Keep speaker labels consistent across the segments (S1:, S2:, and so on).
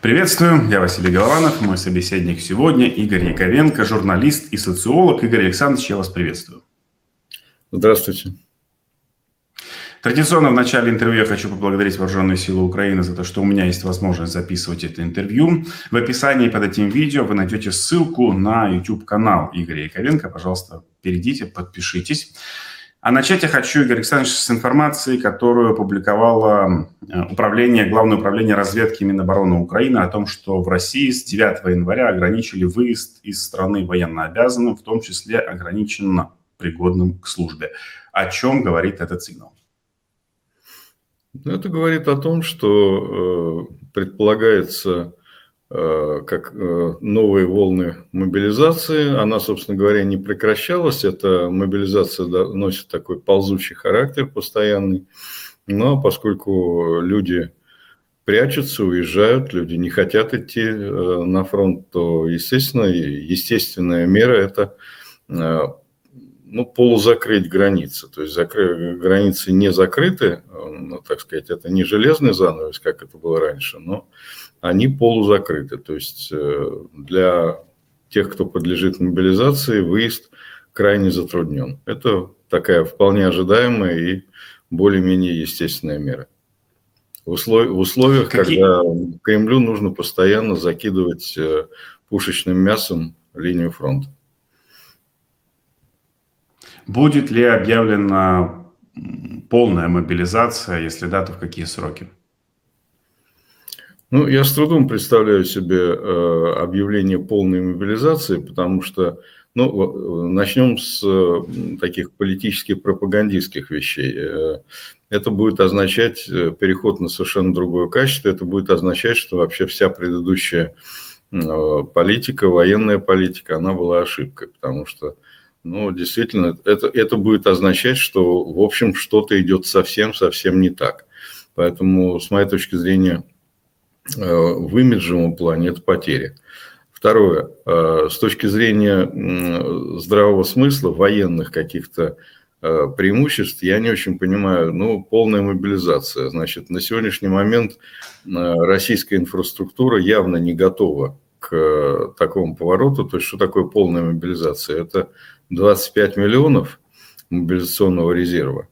S1: Приветствую, я Василий Голованов, мой собеседник сегодня Игорь Яковенко, журналист и социолог. Игорь Александрович, я вас приветствую.
S2: Здравствуйте.
S1: Традиционно в начале интервью я хочу поблагодарить Вооруженные силы Украины за то, что у меня есть возможность записывать это интервью. В описании под этим видео вы найдете ссылку на YouTube-канал Игоря Яковенко. Пожалуйста, перейдите, подпишитесь. А начать я хочу, Игорь Александрович, с информации, которую опубликовало э, управление, Главное управление разведки Минобороны Украины о том, что в России с 9 января ограничили выезд из страны военнообязанным, в том числе ограниченно пригодным к службе. О чем говорит этот сигнал?
S2: Ну, это говорит о том, что э, предполагается как э, новые волны мобилизации. Она, собственно говоря, не прекращалась. Эта мобилизация носит такой ползучий характер постоянный. Но поскольку люди прячутся, уезжают, люди не хотят идти э, на фронт, то, естественно, естественная мера – это ну, полузакрыть границы. То есть закры... границы не закрыты, ну, так сказать, это не железный занавес, как это было раньше, но они полузакрыты. То есть э, для тех, кто подлежит мобилизации, выезд крайне затруднен. Это такая вполне ожидаемая и более-менее естественная мера. В, услов... в условиях, Какие? когда Кремлю нужно постоянно закидывать э, пушечным мясом линию фронта.
S1: Будет ли объявлена полная мобилизация, если да, то в какие сроки?
S2: Ну, я с трудом представляю себе э, объявление полной мобилизации, потому что, ну, начнем с э, таких политических пропагандистских вещей. Э, это будет означать переход на совершенно другое качество, это будет означать, что вообще вся предыдущая политика, военная политика, она была ошибкой, потому что, ну, действительно, это, это будет означать, что, в общем, что-то идет совсем-совсем не так. Поэтому, с моей точки зрения, Э, в имиджевом плане это потеря. Второе, э, с точки зрения здравого смысла, военных каких-то э, преимуществ, я не очень понимаю, ну, полная мобилизация. Значит, на сегодняшний момент российская инфраструктура явно не готова к такому повороту. То есть, что такое полная мобилизация? Это 25 миллионов мобилизационного резерва.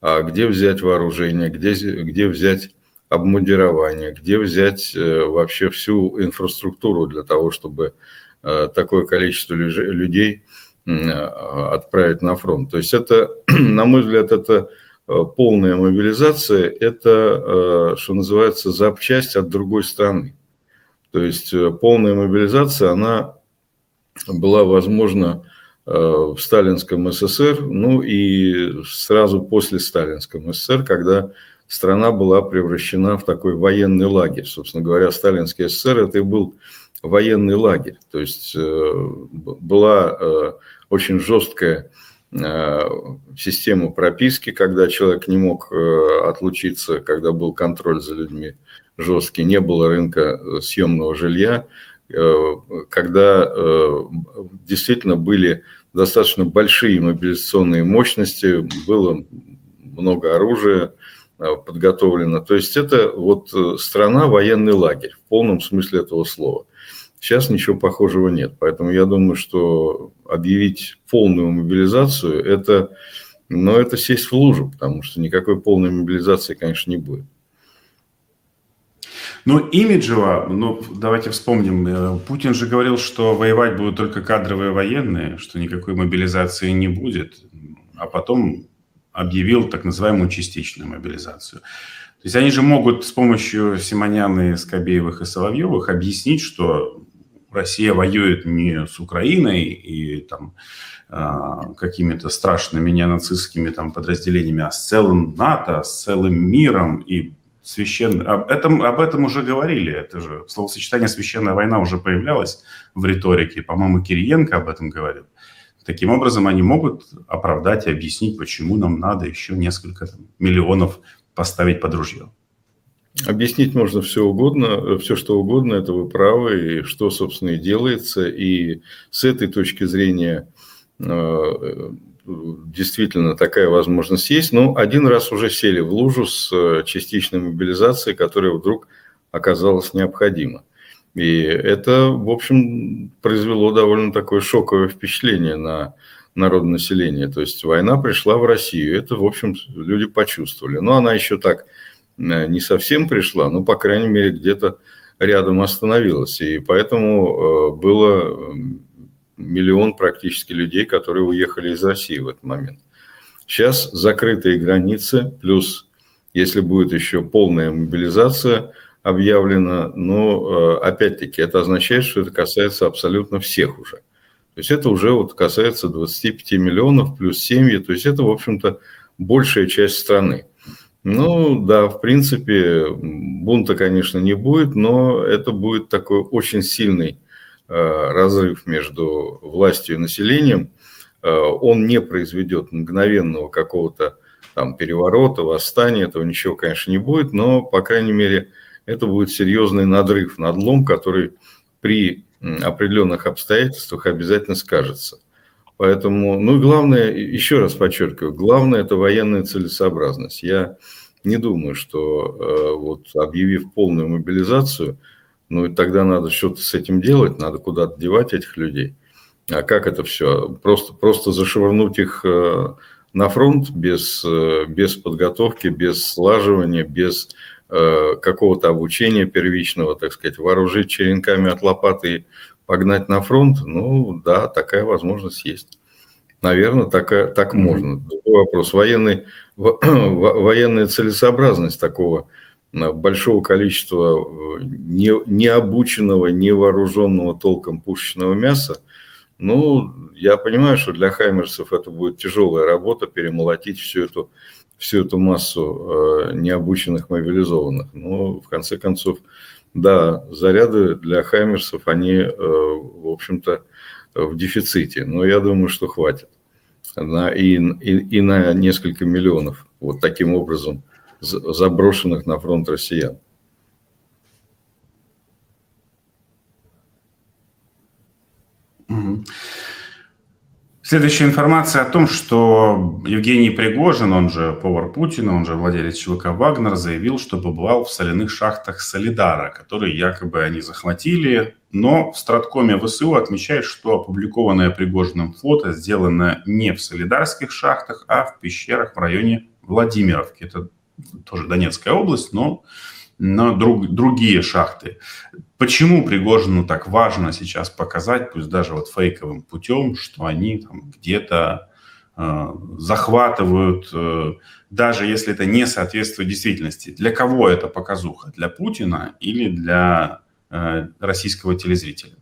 S2: А где взять вооружение, где, где взять обмундирование, где взять э, вообще всю инфраструктуру для того, чтобы э, такое количество людей отправить на фронт. То есть это, на мой взгляд, это э, полная мобилизация, это, что называется, запчасть от другой страны. То есть полная мобилизация, она была возможна в сталинском СССР, ну и сразу после сталинском СССР, когда страна была превращена в такой военный лагерь. Собственно говоря, Сталинский СССР это и был военный лагерь. То есть э, была э, очень жесткая э, система прописки, когда человек не мог отлучиться, когда был контроль за людьми жесткий, не было рынка съемного жилья, когда действительно были достаточно большие мобилизационные мощности, было много оружия, подготовлено. То есть это вот э, страна военный лагерь в полном смысле этого слова. Сейчас ничего похожего нет. Поэтому я думаю, что объявить полную мобилизацию – это, ну, это сесть в лужу, потому что никакой полной мобилизации, конечно, не будет.
S1: Ну, имиджево, ну, давайте вспомним, э, Путин же говорил, что воевать будут только кадровые военные, что никакой мобилизации не будет, а потом объявил так называемую частичную мобилизацию. То есть они же могут с помощью Симоняны, Скобеевых и Соловьевых объяснить, что Россия воюет не с Украиной и там а, какими-то страшными неонацистскими там подразделениями, а с целым НАТО, с целым миром и священный... Об этом, об этом уже говорили. Это же словосочетание «священная война» уже появлялось в риторике. По-моему, Кириенко об этом говорил. Таким образом, они могут оправдать и объяснить, почему нам надо еще несколько там, миллионов поставить под ружье.
S2: Объяснить можно все угодно, все что угодно, это вы правы, и что, собственно, и делается. И с этой точки зрения э, действительно такая возможность есть. Но один раз уже сели в лужу с частичной мобилизацией, которая вдруг оказалось необходимо. И это, в общем, произвело довольно такое шоковое впечатление на народное население. То есть война пришла в Россию, это, в общем, люди почувствовали. Но она еще так э, не совсем пришла, но, по крайней мере, где-то рядом остановилась. И поэтому э, было миллион практически людей, которые уехали из России в этот момент. Сейчас закрытые границы, плюс, если будет еще полная мобилизация объявлена, но, э, опять-таки, это означает, что это касается абсолютно всех уже. То есть это уже вот касается 25 миллионов плюс семьи, то есть это, в общем-то, большая часть страны. Ну, да, в принципе, бунта, конечно, не будет, но это будет такой очень сильный э, разрыв между властью и населением. Э, он не произведет мгновенного какого-то там переворота, восстания, этого ничего, конечно, не будет, но, по крайней мере, это будет серьезный надрыв, надлом, который при определенных обстоятельствах обязательно скажется. Поэтому, ну и главное, еще раз подчеркиваю, главное это военная целесообразность. Я не думаю, что э, вот объявив полную мобилизацию, ну и тогда надо что-то с этим делать, надо куда-то девать этих людей. А как это все? Просто, просто зашвырнуть их э, на фронт без, э, без подготовки, без слаживания, без какого-то обучения первичного, так сказать, вооружить черенками от лопаты и погнать на фронт, ну да, такая возможность есть. Наверное, такая, так можно. Другой вопрос. Военный, военная целесообразность такого э, большого количества э, не, необученного, невооруженного толком пушечного мяса, ну, я понимаю, что для хаймерсов это будет тяжелая работа, перемолотить всю эту всю эту массу э, необученных мобилизованных. Но в конце концов, да, заряды для хаймерсов, они, э, в общем-то, в дефиците. Но я думаю, что хватит. На, и, и, и на несколько миллионов вот таким образом заброшенных на фронт россиян.
S1: Угу. Следующая информация о том, что Евгений Пригожин, он же повар Путина, он же владелец ЧВК «Вагнер», заявил, что побывал в соляных шахтах Солидара, которые якобы они захватили. Но в Страткоме ВСУ отмечают, что опубликованное Пригожиным фото сделано не в солидарских шахтах, а в пещерах в районе Владимировки. Это тоже Донецкая область, но на друг, другие шахты. Почему Пригожину так важно сейчас показать, пусть даже вот фейковым путем, что они там где-то э, захватывают, э, даже если это не соответствует действительности. Для кого это показуха? Для Путина или для э, российского телезрителя?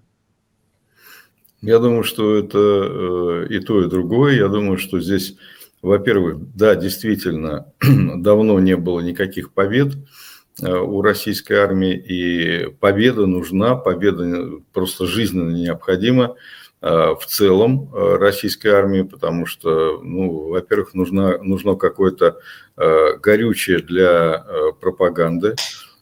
S2: Я думаю, что это э, и то, и другое. Я думаю, что здесь, во-первых, да, действительно, давно не было никаких побед у российской армии, и победа нужна, победа просто жизненно необходима э, в целом э, российской армии, потому что, ну, во-первых, нужно, нужно какое-то горючее для пропаганды,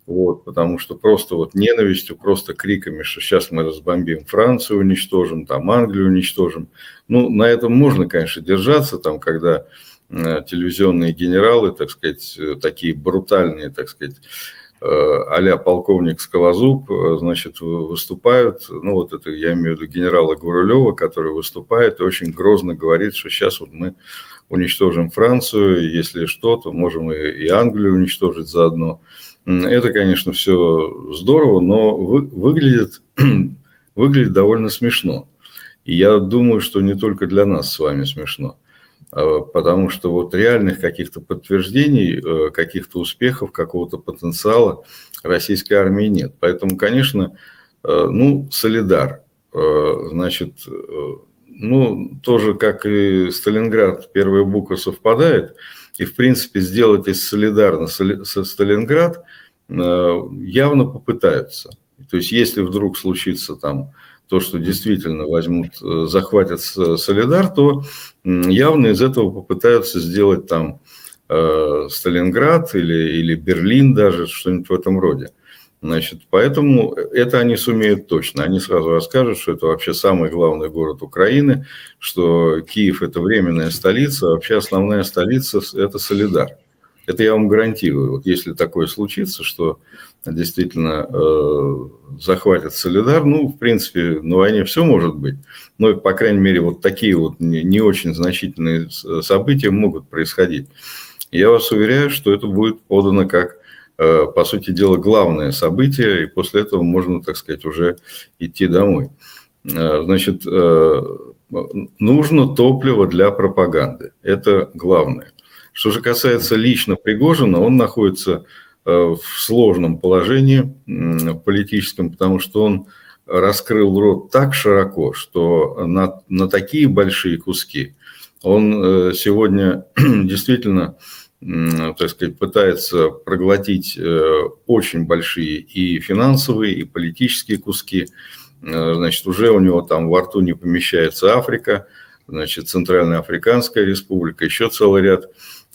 S2: вот, потому что просто вот ненавистью, просто криками, что сейчас мы разбомбим Францию, уничтожим, там Англию уничтожим. Ну, на этом можно, конечно, держаться, там, когда Э, телевизионные генералы, так сказать, э, такие брутальные, так сказать, э, а полковник Скалозуб, значит, выступают, ну вот это я имею в виду генерала Гурулева, который выступает и очень грозно говорит, что сейчас вот мы уничтожим Францию, если что, то можем и Англию уничтожить заодно. Это, конечно, все здорово, но выглядит, выглядит довольно смешно. И я думаю, что не только для нас с вами смешно. А, потому что вот реальных каких-то подтверждений, э, каких-то успехов, какого-то потенциала российской армии нет. Поэтому, конечно, э, ну, солидар, э, значит, ну, тоже как и Сталинград, первая буква совпадает, и, в принципе, сделать из солидарно со Сталинград явно попытаются. То есть, если вдруг случится там то, что действительно возьмут, э, захватят Солидар, то явно из этого попытаются сделать там э, Сталинград или, или Берлин даже, что-нибудь в этом роде. Значит, поэтому это они сумеют точно. Они сразу расскажут, что это вообще самый главный город Украины, что Киев – это временная столица, а вообще основная столица – это Солидар. Это я вам гарантирую. Вот если такое случится, что действительно э, захватят Солидар, ну, в принципе, на войне все может быть, но, по крайней мере, вот такие вот не, не очень значительные события могут происходить. Я вас уверяю, что это будет подано как, э, по сути дела, главное событие, и после этого можно, так сказать, уже идти домой. Э, значит, э, нужно топливо для пропаганды. Это главное. Что же касается лично Пригожина, он находится э, в сложном положении политическом, потому что он раскрыл рот так широко, что на, на такие большие куски он э, сегодня действительно, так сказать, пытается проглотить э, очень большие и финансовые, и политические куски. Значит, уже у него там во рту не помещается Африка, значит, Центральная Африканская Республика, еще целый ряд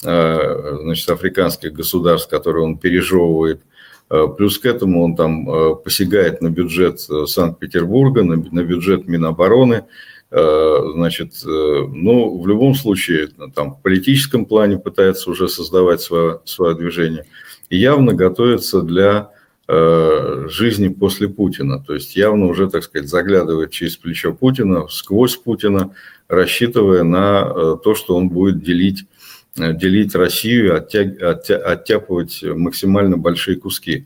S2: значит, африканских государств, которые он пережевывает. Э, плюс к этому он там э, посягает на бюджет Санкт-Петербурга, на, бюджет Минобороны. Значит, ну, в любом случае, там, в политическом плане пытается уже создавать свое, свое движение. И явно готовится для жизни после Путина. То есть явно уже, так сказать, заглядывает через плечо Путина, сквозь Путина, рассчитывая на то, что он будет делить Э, делить Россию, оттяпывать максимально большие куски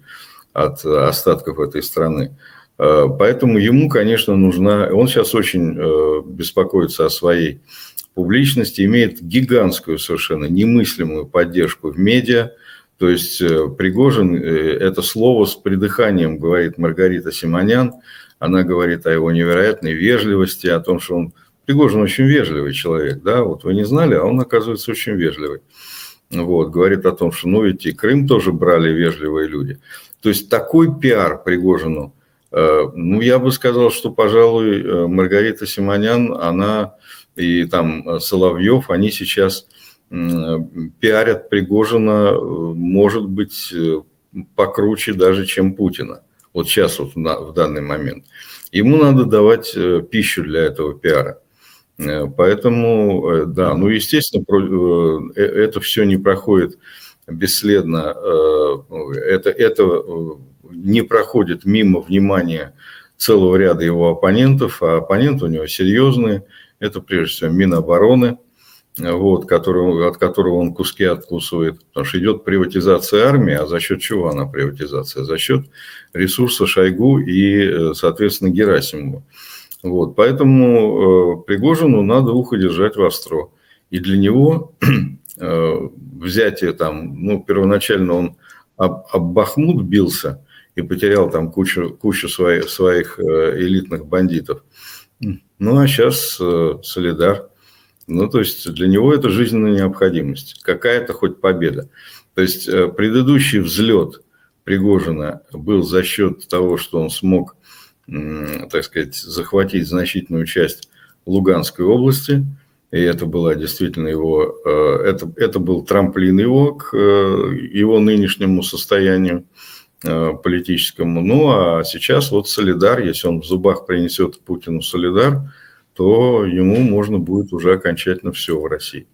S2: от остатков этой страны. Э, поэтому ему, конечно, нужна... Он сейчас очень э, беспокоится о своей публичности, имеет гигантскую совершенно немыслимую поддержку в медиа. То есть Пригожин – это слово с придыханием, говорит Маргарита Симонян. Она говорит о его невероятной вежливости, о том, что он Пригожин очень вежливый человек, да, вот вы не знали, а он, оказывается, очень вежливый. Вот, говорит о том, что, ну, ведь и Крым тоже брали вежливые люди. То есть такой пиар Пригожину, э, ну, я бы сказал, что, пожалуй, э, Маргарита Симонян, она и там Соловьев, они сейчас пиарят Пригожина, может быть, покруче даже, чем Путина. Вот сейчас, вот в данный момент. Ему надо давать э, пищу для этого пиара. Э, поэтому, э, да, ну, естественно, э, это все не проходит бесследно, это, это не проходит мимо внимания целого ряда его оппонентов, а оппоненты у него серьезные, это прежде всего Минобороны, вот, который, от которого он куски откусывает, потому что идет приватизация армии, а за счет чего она приватизация? За счет ресурса Шойгу и, соответственно, Герасимова. Вот, поэтому э, Пригожину надо ухо держать востро. И для него э, взятие там, ну, первоначально он об, об Бахмут бился и потерял там кучу, кучу своих, своих э, элитных бандитов. Ну, а сейчас э, Солидар. Ну, то есть для него это жизненная необходимость. Какая-то хоть победа. То есть э, предыдущий взлет Пригожина был за счет того, что он смог так сказать, захватить значительную часть Луганской области. И это была действительно его, э, это, это был трамплин его к э, его нынешнему состоянию э, политическому. Ну, а сейчас вот Солидар, если он в зубах принесет Путину Солидар, то ему можно будет уже окончательно все в России.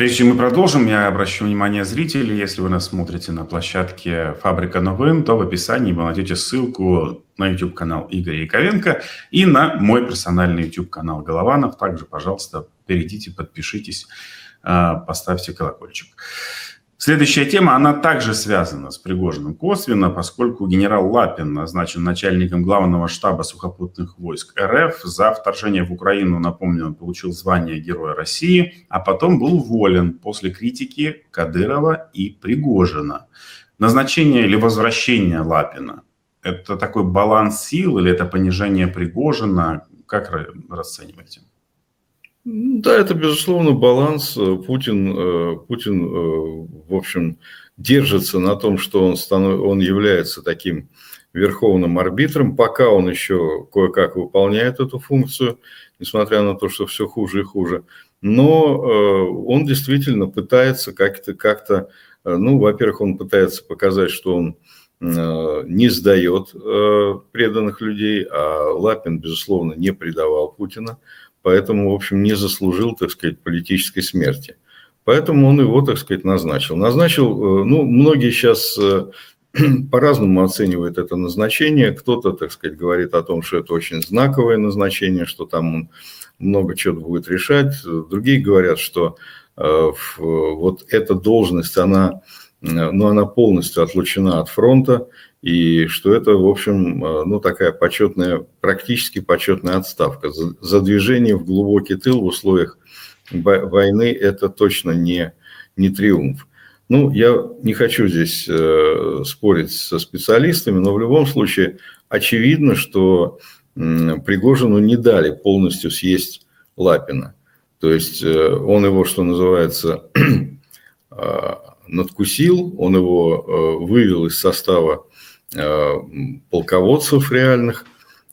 S1: Прежде чем мы продолжим, я обращу внимание зрителей, если вы нас смотрите на площадке «Фабрика новин», то в описании вы найдете ссылку на YouTube-канал Игоря Яковенко и на мой персональный YouTube-канал Голованов. Также, пожалуйста, перейдите, подпишитесь, а, поставьте колокольчик. Следующая тема, она также связана с Пригожиным косвенно, поскольку генерал Лапин назначен начальником главного штаба сухопутных войск РФ. За вторжение в Украину, напомню, он получил звание Героя России, а потом был уволен после критики Кадырова и Пригожина. Назначение или возвращение Лапина – это такой баланс сил или это понижение Пригожина? Как расцениваете?
S2: Да, это, безусловно, баланс. Путин, э, Путин э, в общем, держится на том, что он, станов... он является таким верховным арбитром, пока он еще кое-как выполняет эту функцию, несмотря на то, что все хуже и хуже. Но э, он действительно пытается как-то, как-то ну, во-первых, он пытается показать, что он не сдает преданных людей, а Лапин, безусловно, не предавал Путина поэтому, в общем, не заслужил, так сказать, политической смерти. Поэтому он его, так сказать, назначил. Назначил, ну, многие сейчас по-разному оценивают это назначение. Кто-то, так сказать, говорит о том, что это очень знаковое назначение, что там он много чего будет решать. Другие говорят, что э, вот эта должность, она, ну, она полностью отлучена от фронта, и что это, в общем, э, ну, такая почетная, практически почетная отставка. За, движение в глубокий тыл в условиях войны это точно не, не триумф. Ну, я не хочу здесь э, спорить со специалистами, но в любом случае очевидно, что Пригожину не дали полностью съесть Лапина. То есть э, он его, что называется, надкусил, он его вывел из состава полководцев реальных,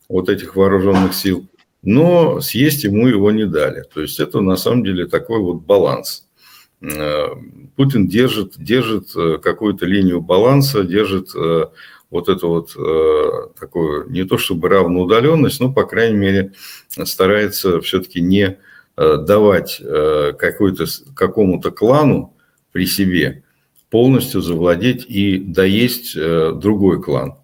S2: вот этих вооруженных сил, но съесть ему его не дали. То есть это на самом деле такой вот баланс – Э, Путин держит, держит э, какую-то линию баланса, держит э, вот эту вот такую, не то чтобы равноудаленность, но, по крайней мере, старается все-таки не давать какой-то, какому-то клану при себе полностью завладеть и доесть другой клан.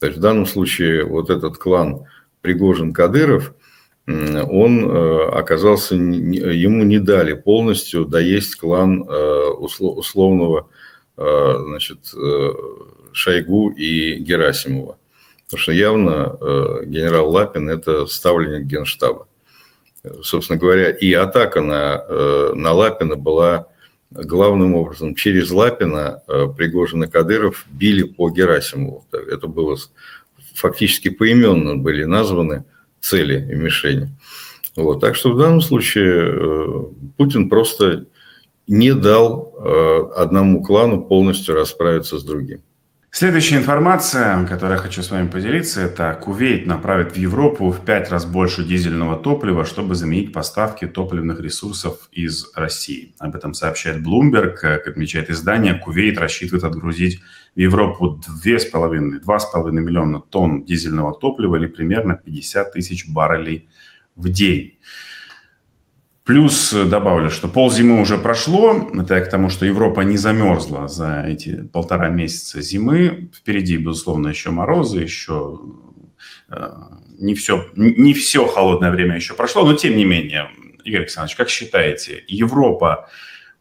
S2: То есть в данном случае вот этот клан Пригожин-Кадыров – он э, оказался, ему не дали полностью доесть клан э, условного э, значит, Шойгу и Герасимова. Потому что явно генерал Лапин – это ставленник генштаба. Собственно говоря, и атака на, на Лапина была главным образом. Через Лапина Пригожин и Кадыров били по Герасимову. Это было фактически поименно были названы цели и мишени. Вот. Так что в данном случае э, Путин просто не дал э, одному клану полностью расправиться с другим.
S1: Следующая информация, которой я хочу с вами поделиться, это Кувейт направит в Европу в пять раз больше дизельного топлива, чтобы заменить поставки топливных ресурсов из России. Об этом сообщает Bloomberg. Как отмечает издание, Кувейт рассчитывает отгрузить в Европу 2,5-2,5 миллиона тонн дизельного топлива или примерно 50 тысяч баррелей в день. Плюс добавлю, что ползимы уже прошло. Это я к тому, что Европа не замерзла за эти полтора месяца зимы. Впереди, безусловно, еще морозы, еще э, не все, не все холодное время еще прошло. Но тем не менее, Игорь Александрович, как считаете, Европа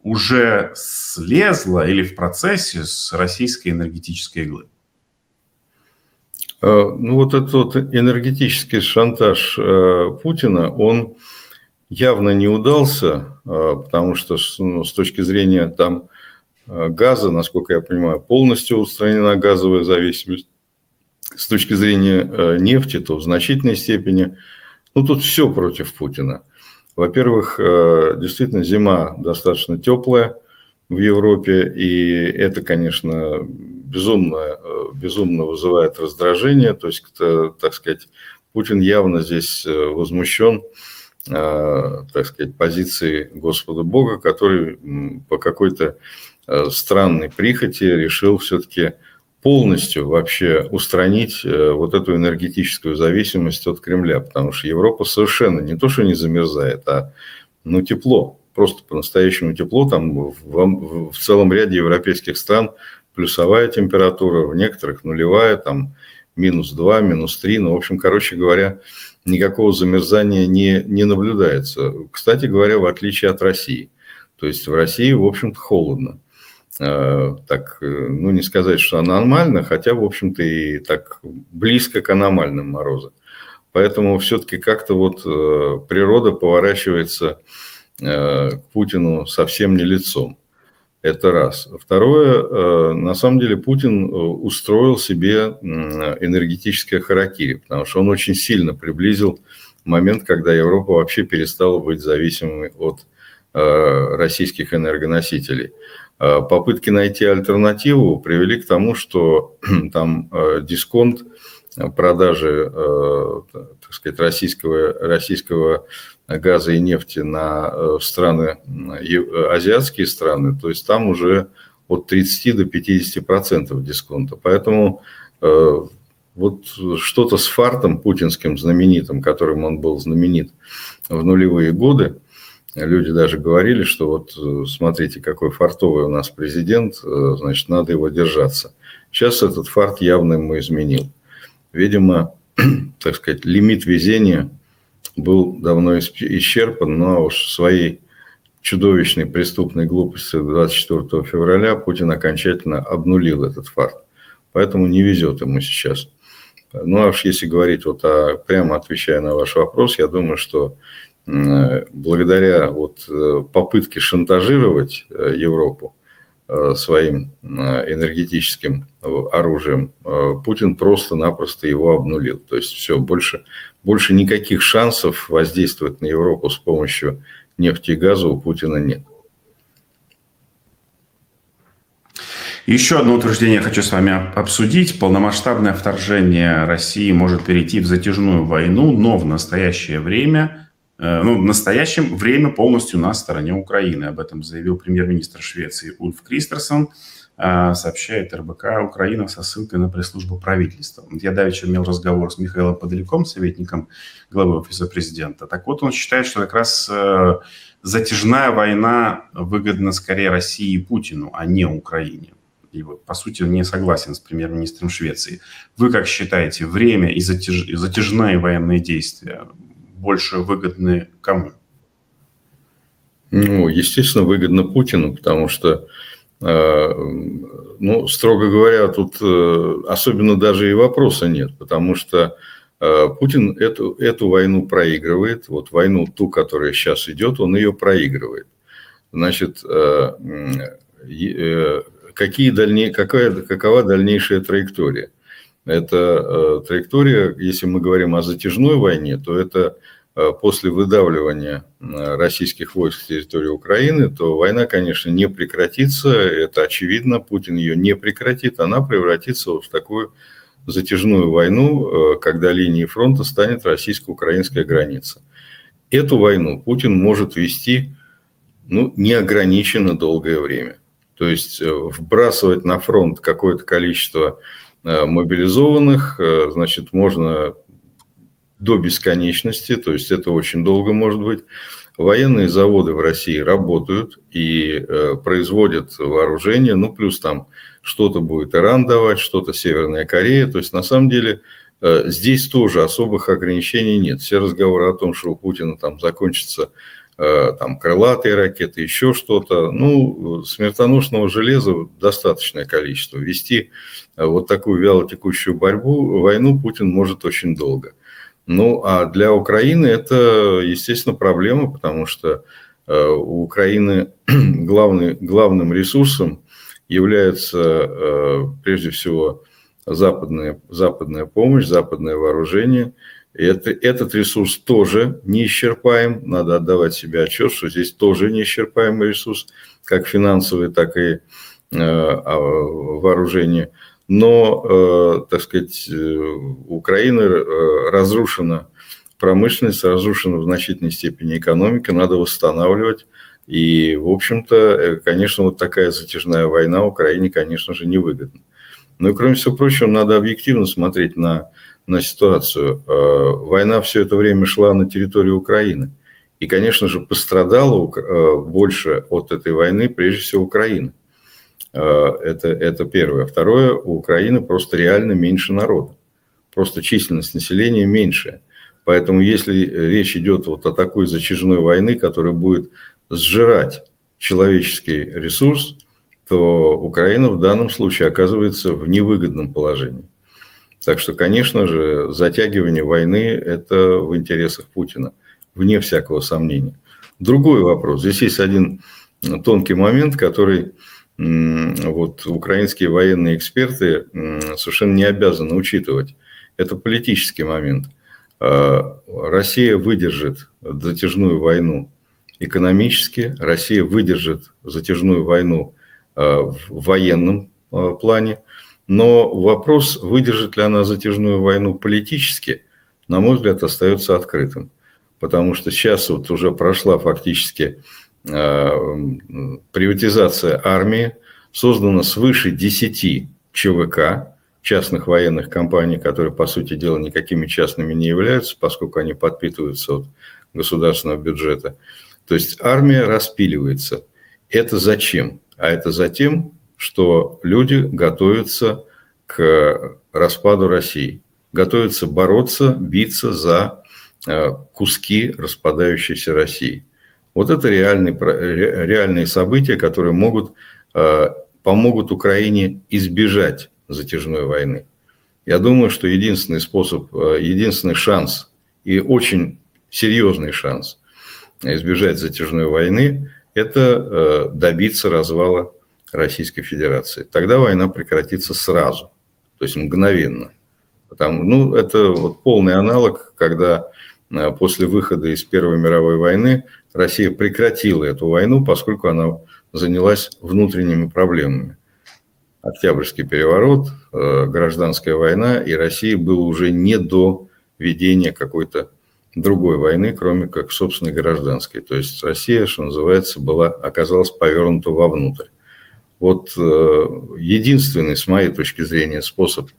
S1: уже слезла или в процессе с российской энергетической иглы?
S2: Э, ну вот этот вот энергетический шантаж э, Путина, он явно не удался, а, потому что ну, с точки зрения там а, газа, насколько я понимаю, полностью устранена газовая зависимость. С точки зрения а, нефти, то в значительной степени, ну тут все против Путина. Во-первых, действительно зима достаточно теплая в Европе, и это, конечно, безумно, безумно вызывает раздражение. То есть, так сказать, Путин явно здесь возмущен так сказать, позиции Господа Бога, который по какой-то э, странной прихоти решил все-таки полностью вообще устранить э, вот эту энергетическую зависимость от Кремля, потому что Европа совершенно не то, что не замерзает, а ну, тепло, просто по-настоящему тепло, там в, в целом ряде европейских стран плюсовая температура, в некоторых нулевая, там минус 2, минус 3, ну, в общем, короче говоря, никакого замерзания не, не наблюдается. Кстати говоря, в отличие от России. То есть в России, в общем-то, холодно. А, так, ну, не сказать, что нормально, хотя, в общем-то, и так близко к аномальным морозам. Поэтому все-таки как-то вот э, природа поворачивается э, к Путину совсем не лицом. Это раз. Второе, э, на самом деле Путин э, устроил себе энергетическое харакири, потому что он очень сильно приблизил момент, когда Европа вообще перестала быть зависимой от э, российских энергоносителей. Попытки найти альтернативу привели к тому, что там дисконт продажи так сказать, российского, российского газа и нефти на э, страны, азиатские страны, то есть там уже от 30 до 50 процентов дисконта. Поэтому э, вот что-то с фартом путинским знаменитым, которым он был знаменит в нулевые годы, люди даже говорили, что вот смотрите, какой фартовый у нас президент, значит, надо его держаться. Сейчас этот фарт явно ему изменил. Видимо, так сказать, лимит везения был давно исчерпан, но уж своей чудовищной преступной глупости 24 февраля Путин окончательно обнулил этот фарт. Поэтому не везет ему сейчас. Ну, а уж если говорить, вот, а, прямо отвечая на ваш вопрос, я думаю, что благодаря вот э, попытке шантажировать э, Европу э, своим энергетическим оружием, Путин просто-напросто его обнулил. То есть все, больше, больше никаких шансов воздействовать на Европу с помощью нефти и газа у Путина нет.
S1: Еще одно утверждение хочу с вами обсудить. Полномасштабное вторжение России может перейти в затяжную войну, но в настоящее время, э, ну, в настоящем время полностью на стороне Украины. Об этом заявил премьер-министр Швеции Ульф Кристерсон. Э, сообщает РБК Украина со ссылкой на пресс-службу правительства. Я давеча имел разговор с Михаилом Подоляком, советником главы офиса президента. Так вот, он считает, что как раз э, затяжная война выгодна скорее России и Путину, а не Украине и, по сути, не согласен с премьер-министром Швеции. Вы как считаете, время и, затяж... и затяжные военные действия больше выгодны кому?
S2: Ну, естественно, выгодно Путину, потому что, э, ну, строго говоря, тут э, особенно даже и вопроса нет, потому что э, Путин эту, эту войну проигрывает, вот войну ту, которая сейчас идет, он ее проигрывает. Значит, какие дальней, какая, какова дальнейшая траектория. Это э, траектория, если мы говорим о затяжной войне, то это э, после выдавливания э, российских войск с территории Украины, то война, конечно, не прекратится, это очевидно, Путин ее не прекратит, она превратится вот в такую затяжную войну, когда линией фронта станет российско-украинская граница. Эту войну Путин может вести ну, неограниченно долгое время. То есть э, вбрасывать на фронт какое-то количество э, мобилизованных, э, значит, можно до бесконечности, то есть это очень долго может быть. Военные заводы в России работают и производят вооружение, ну плюс там что-то будет Иран давать, что-то Северная Корея. То есть на самом деле здесь тоже особых ограничений нет. Все разговоры о том, что у Путина там закончится Э, там крылатые ракеты, еще что-то. Ну, смертоносного железа достаточное количество. Вести э, вот такую вялотекущую борьбу, войну Путин может очень долго. Ну, а для Украины это, естественно, проблема, потому что э, у Украины главный, главным ресурсом является прежде всего западная, западная помощь, западное вооружение – это, этот ресурс тоже неисчерпаем. Надо отдавать себе отчет, что здесь тоже неисчерпаемый ресурс, как финансовый, так и э, а, вооружение. Но, э, так сказать, Украина э, разрушена промышленность, разрушена в значительной степени экономика, надо восстанавливать. И, в общем-то, э, конечно, вот такая затяжная война Украине, конечно же, невыгодна. Но, и, кроме всего прочего, надо объективно смотреть на на ситуацию. Э, война все это время шла на территории Украины. И, конечно же, пострадала э, больше от этой войны прежде всего Украина. Э, это, это первое. Второе, у Украины просто реально меньше народа. Просто численность населения меньше. Поэтому если речь идет вот о такой зачажной войны, которая будет сжирать человеческий ресурс, то Украина в данном случае оказывается в невыгодном положении. Так что, конечно же, затягивание войны – это в интересах Путина, вне всякого сомнения. Другой вопрос. Здесь есть один тонкий момент, который вот, украинские военные эксперты совершенно не обязаны учитывать. Это политический момент. А, Россия выдержит затяжную войну экономически, Россия выдержит затяжную войну а, в военном а, плане – но вопрос, выдержит ли она затяжную войну политически, на мой взгляд, остается открытым. Потому что сейчас вот уже прошла фактически э, приватизация армии, создано свыше 10 ЧВК, частных военных компаний, которые, по сути дела, никакими частными не являются, поскольку они подпитываются от государственного бюджета. То есть армия распиливается. Это зачем? А это за тем, что люди готовятся к распаду России, готовятся бороться, биться за э, куски распадающейся России. Вот это реальные, реальные события, которые могут, э, помогут Украине избежать затяжной войны. Я думаю, что единственный способ, э, единственный шанс и очень серьезный шанс избежать затяжной войны – это добиться развала Российской Федерации. Тогда война прекратится сразу, то есть мгновенно. Потому, ну, это вот полный аналог, когда э, после выхода из Первой мировой войны Россия прекратила эту войну, поскольку она занялась внутренними проблемами. Октябрьский переворот, э, гражданская война, и России было уже не до ведения какой-то другой войны, кроме как собственной гражданской. То есть Россия, что называется, была, оказалась повернута вовнутрь. Вот э, единственный, с моей точки зрения, способ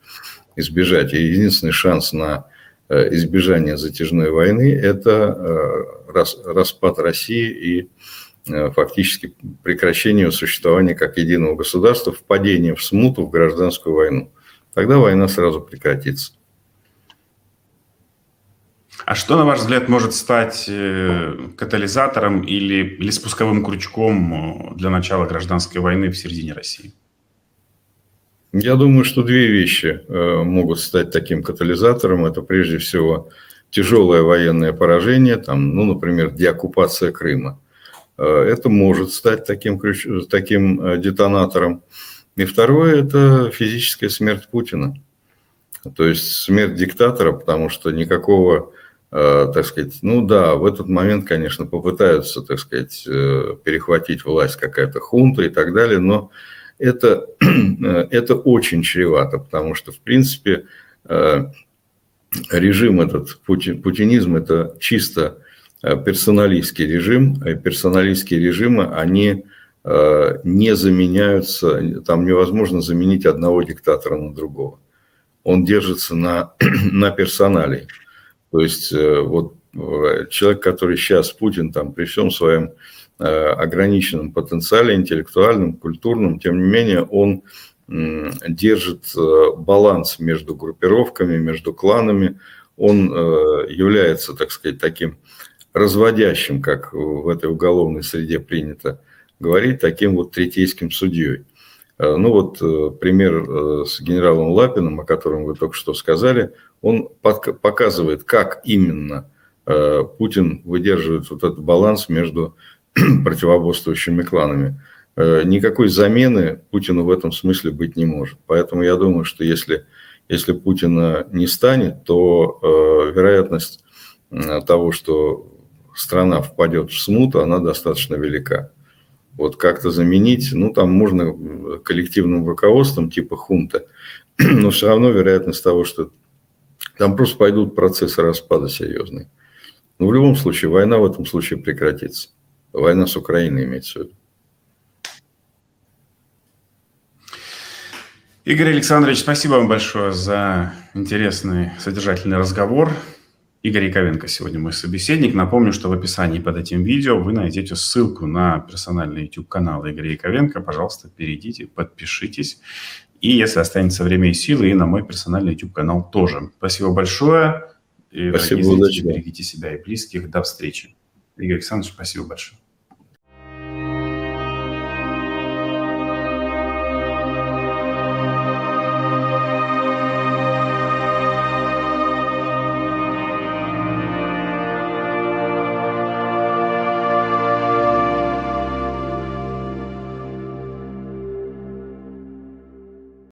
S2: избежать, и единственный шанс на э, избежание затяжной войны – это распад России и Э, фактически прекращению существования как единого государства, впадение в смуту, в гражданскую войну. Тогда война сразу прекратится.
S1: А что, на ваш взгляд, может стать э, катализатором или, или спусковым крючком э, для начала гражданской войны в середине России?
S2: Я думаю, что две вещи могут стать таким катализатором. Это прежде всего тяжелое военное поражение, там, ну, например, деоккупация Крыма. Э, это может стать таким, таким э, детонатором. И второе – это физическая смерть Путина. То есть смерть диктатора, потому что никакого, э, так сказать, ну да, в этот момент, конечно, попытаются, так сказать, перехватить власть какая-то хунта и так далее, но это, это очень чревато, потому что, в принципе, режим этот, путинизм – это чисто Э, персоналистский режим. И персоналистские режимы, они э, не заменяются, там невозможно заменить одного диктатора на другого. Он держится на, на персонале. То есть э, вот человек, который сейчас Путин, там, при всем своем ограниченном потенциале, интеллектуальном, культурном, тем не менее, он держит баланс между группировками, между кланами, он является, так сказать, таким разводящим, как в этой уголовной среде принято говорить, таким вот третейским судьей. Э, ну вот э, пример э, с генералом Лапиным, о котором вы только что сказали, он показывает, как именно Путин выдерживает вот этот баланс между противоборствующими кланами. Никакой замены Путину в этом смысле быть не может. Поэтому я думаю, что если, если Путина не станет, то вероятность того, что страна впадет в смуту, она достаточно велика. Вот как-то заменить, ну, там можно коллективным руководством типа хунта, но все равно вероятность того, что там просто пойдут процессы распада серьезные. Но в любом случае, война в этом случае прекратится. Война с Украиной имеется в виду.
S1: Игорь Александрович, спасибо вам большое за интересный, содержательный разговор. Игорь Яковенко сегодня мой собеседник. Напомню, что в описании под этим видео вы найдете ссылку на персональный YouTube-канал Игоря Яковенко. Пожалуйста, перейдите, подпишитесь. И если останется время и силы, и на мой персональный YouTube-канал тоже. Спасибо большое. И,
S2: спасибо, зрители,
S1: берегите себя и близких. До встречи. Игорь Александрович, спасибо большое.